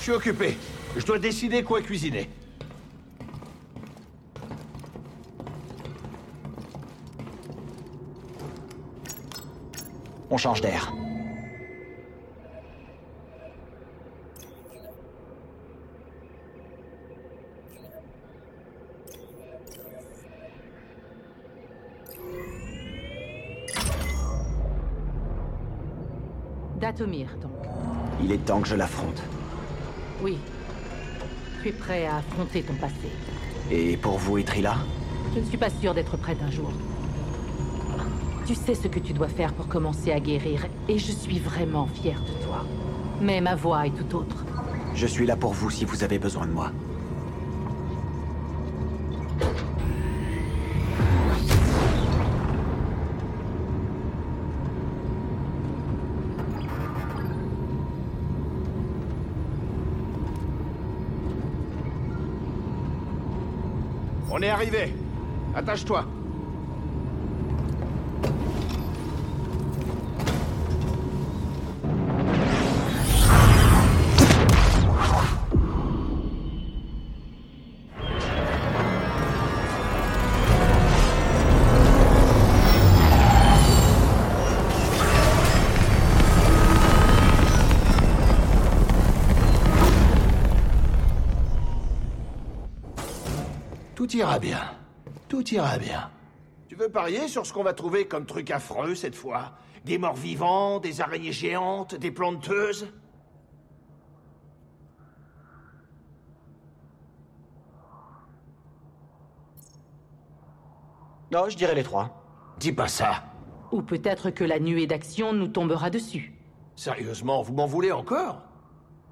Je suis occupé. Je dois décider quoi cuisiner. On change d'air. Datomir, donc. Il est temps que je l'affronte. Oui. Tu es prêt à affronter ton passé. Et pour vous, Etrila Je ne suis pas sûre d'être prête un jour. Tu sais ce que tu dois faire pour commencer à guérir, et je suis vraiment fière de toi. Mais ma voix est tout autre. Je suis là pour vous si vous avez besoin de moi. On est arrivé. Attache-toi. Tout ira bien. Tout ira bien. Tu veux parier sur ce qu'on va trouver comme truc affreux cette fois? Des morts vivants, des araignées géantes, des planteuses Non, je dirais les trois. Dis pas ça. Ou peut-être que la nuée d'action nous tombera dessus. Sérieusement, vous m'en voulez encore?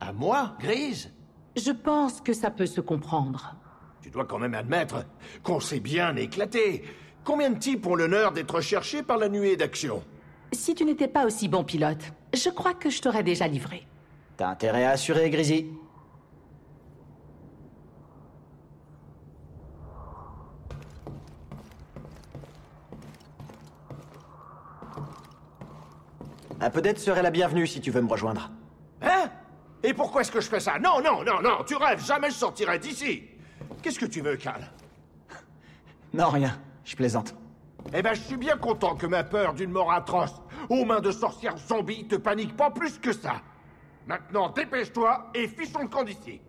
À moi, Grise? Je pense que ça peut se comprendre. Tu dois quand même admettre qu'on s'est bien éclaté. Combien de types ont l'honneur d'être recherchés par la nuée d'action Si tu n'étais pas aussi bon pilote, je crois que je t'aurais déjà livré. T'as intérêt à assurer, Grisy. Un peu d'aide serait la bienvenue si tu veux me rejoindre. Hein? Et pourquoi est-ce que je fais ça? Non, non, non, non, tu rêves, jamais je sortirai d'ici Qu'est-ce que tu veux, Cal Non, rien. Je plaisante. Eh ben, je suis bien content que ma peur d'une mort atroce aux mains de sorcières zombies te panique pas plus que ça. Maintenant, dépêche-toi et fichons le camp d'ici.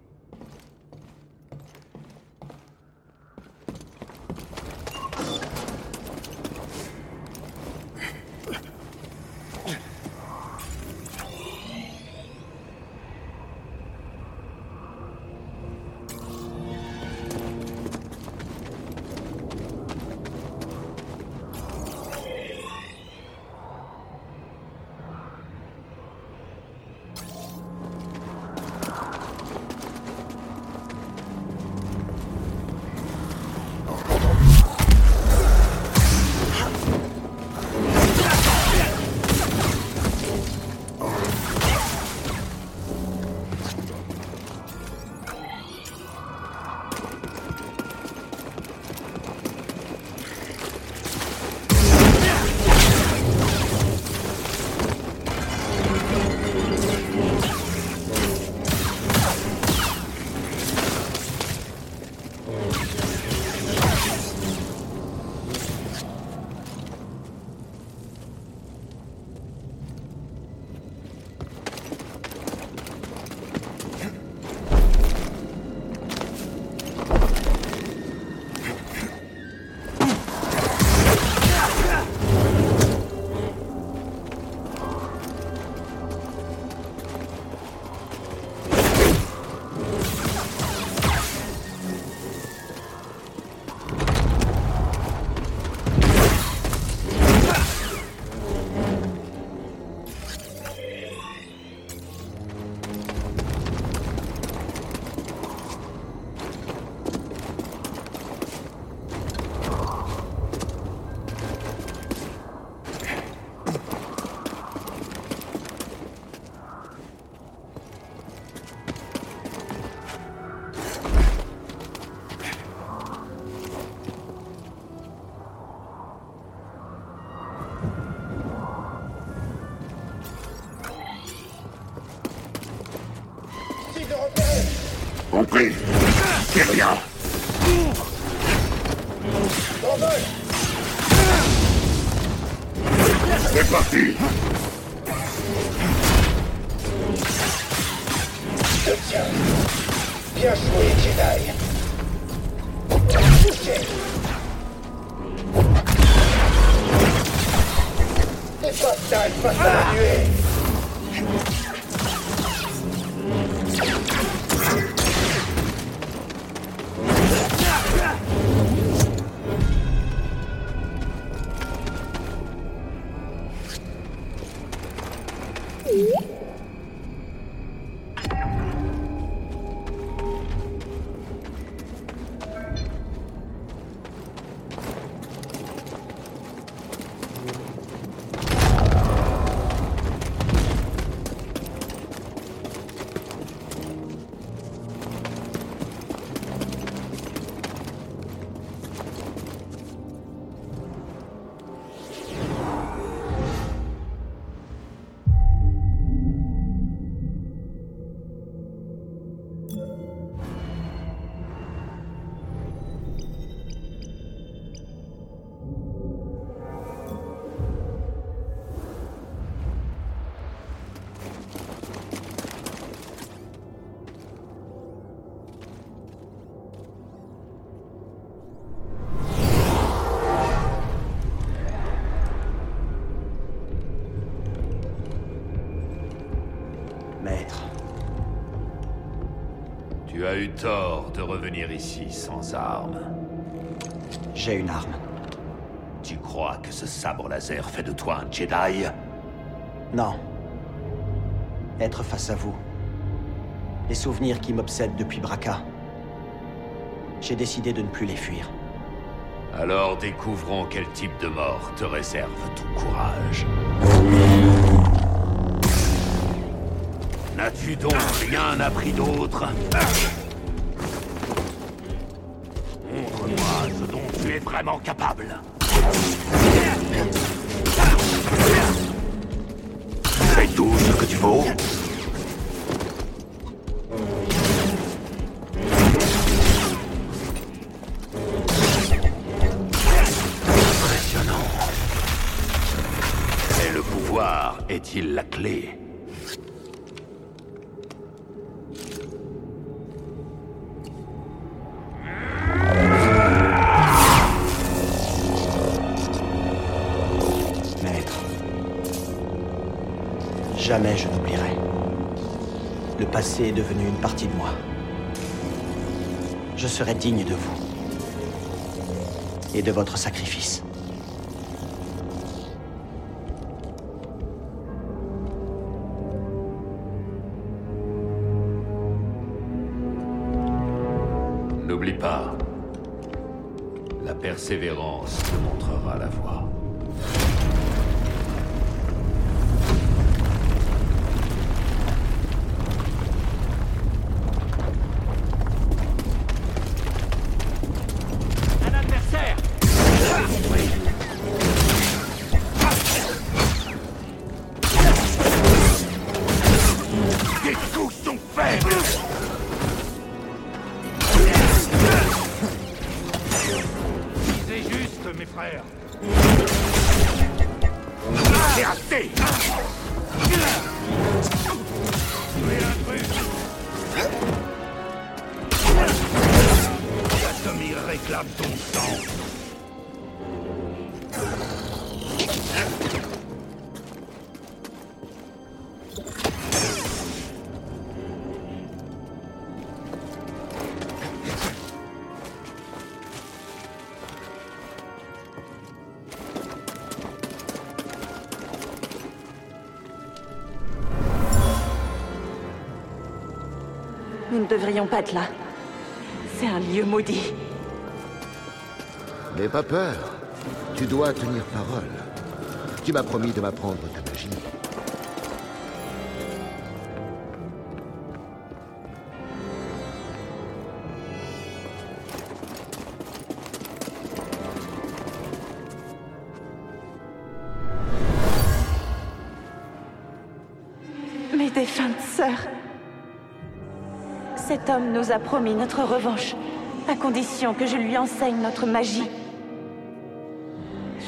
Compris C'est rien C'est parti Je tiens. Bien joué, Jedi. Touché. À la nuée. Maître, Tu as eu tort de revenir ici sans armes. j'ai une arme. Tu crois que ce sabre laser fait de toi un Jedi? Non. Être face à vous. Les souvenirs qui m'obsèdent depuis Braca. J'ai décidé de ne plus les fuir. Alors découvrons quel type de mort te réserve ton courage. N'as-tu donc rien appris d'autre Montre-moi ce dont tu es vraiment capable. C'est tout ce que tu vaux Impressionnant. Mais le pouvoir est-il la clé? Jamais je n'oublierai. Le passé est devenu une partie de moi. Je serai digne de vous. Et de votre sacrifice. N'oublie pas, la persévérance te montrera la voie. Frères C'est assez Datomir réclame ton sang. Devrions pas être là. C'est un lieu maudit. N'aie pas peur. Tu dois tenir parole. Tu m'as promis de m'apprendre ta magie. Nous a promis notre revanche, à condition que je lui enseigne notre magie.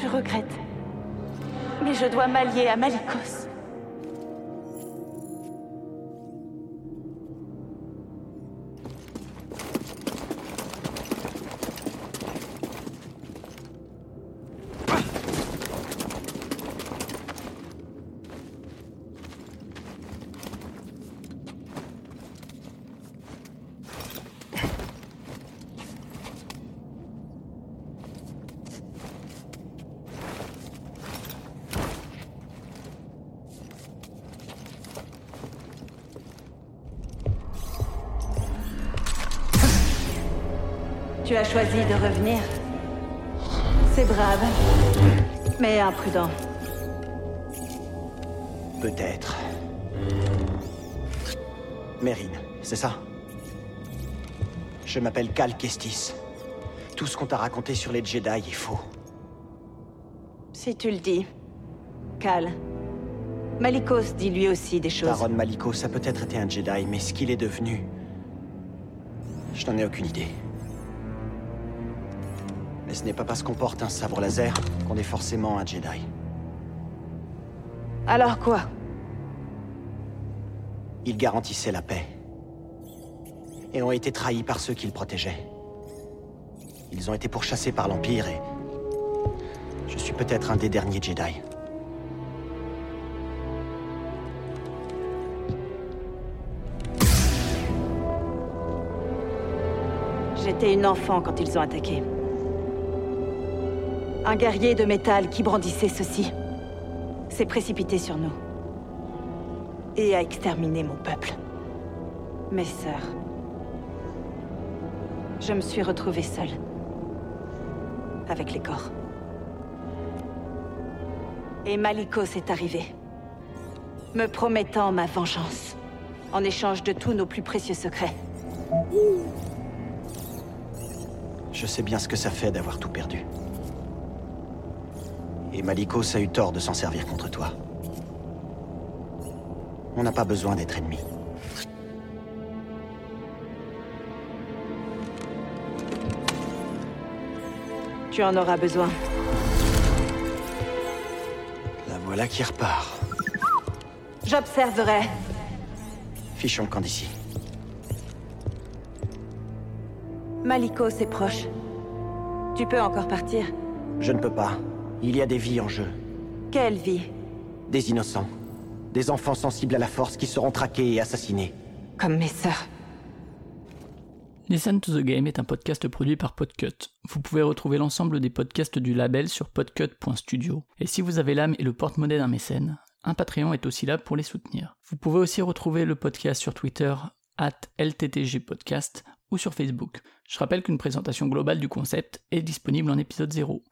Je regrette. Mais je dois m'allier à Malikos. Tu as choisi de revenir. C'est brave, mais imprudent. Peut-être. Mérine, c'est ça? Je m'appelle Cal Kestis. Tout ce qu'on t'a raconté sur les Jedi est faux. Si tu le dis. Cal. Malikos dit lui aussi des choses. Taron Malikos a peut-être été un Jedi, mais ce qu'il est devenu... Je n'en ai aucune idée. Mais ce n'est pas parce qu'on porte un sabre laser qu'on est forcément un Jedi. Alors quoi? Ils garantissaient la paix. Et ont été trahis par ceux qu'ils protégeaient. Ils ont été pourchassés par l'Empire et... Je suis peut-être un des derniers Jedi. J'étais une enfant quand ils ont attaqué. Un guerrier de métal qui brandissait ceci s'est précipité sur nous. Et a exterminé mon peuple. Mes sœurs. Je me suis retrouvée seule. Avec les corps. Et Malikos est arrivé. Me promettant ma vengeance. En échange de tous nos plus précieux secrets. Je sais bien ce que ça fait d'avoir tout perdu. Et Malikos a eu tort de s'en servir contre toi. On n'a pas besoin d'être ennemis. Tu en auras besoin. La voilà qui repart. J'observerai. Fichons le camp d'ici. Malikos est proche. Tu peux encore partir. Je ne peux pas. Il y a des vies en jeu. Quelle vie? Des innocents. Des enfants sensibles à la force qui seront traqués et assassinés. Comme mes sœurs. Listen to the Game est un podcast produit par Podcut. Vous pouvez retrouver l'ensemble des podcasts du label sur podcut.studio. Et si vous avez l'âme et le porte-monnaie d'un mécène, un Patreon est aussi là pour les soutenir. Vous pouvez aussi retrouver le podcast sur Twitter, at LTTGpodcast, ou sur Facebook. Je rappelle qu'une présentation globale du concept est disponible en épisode 0.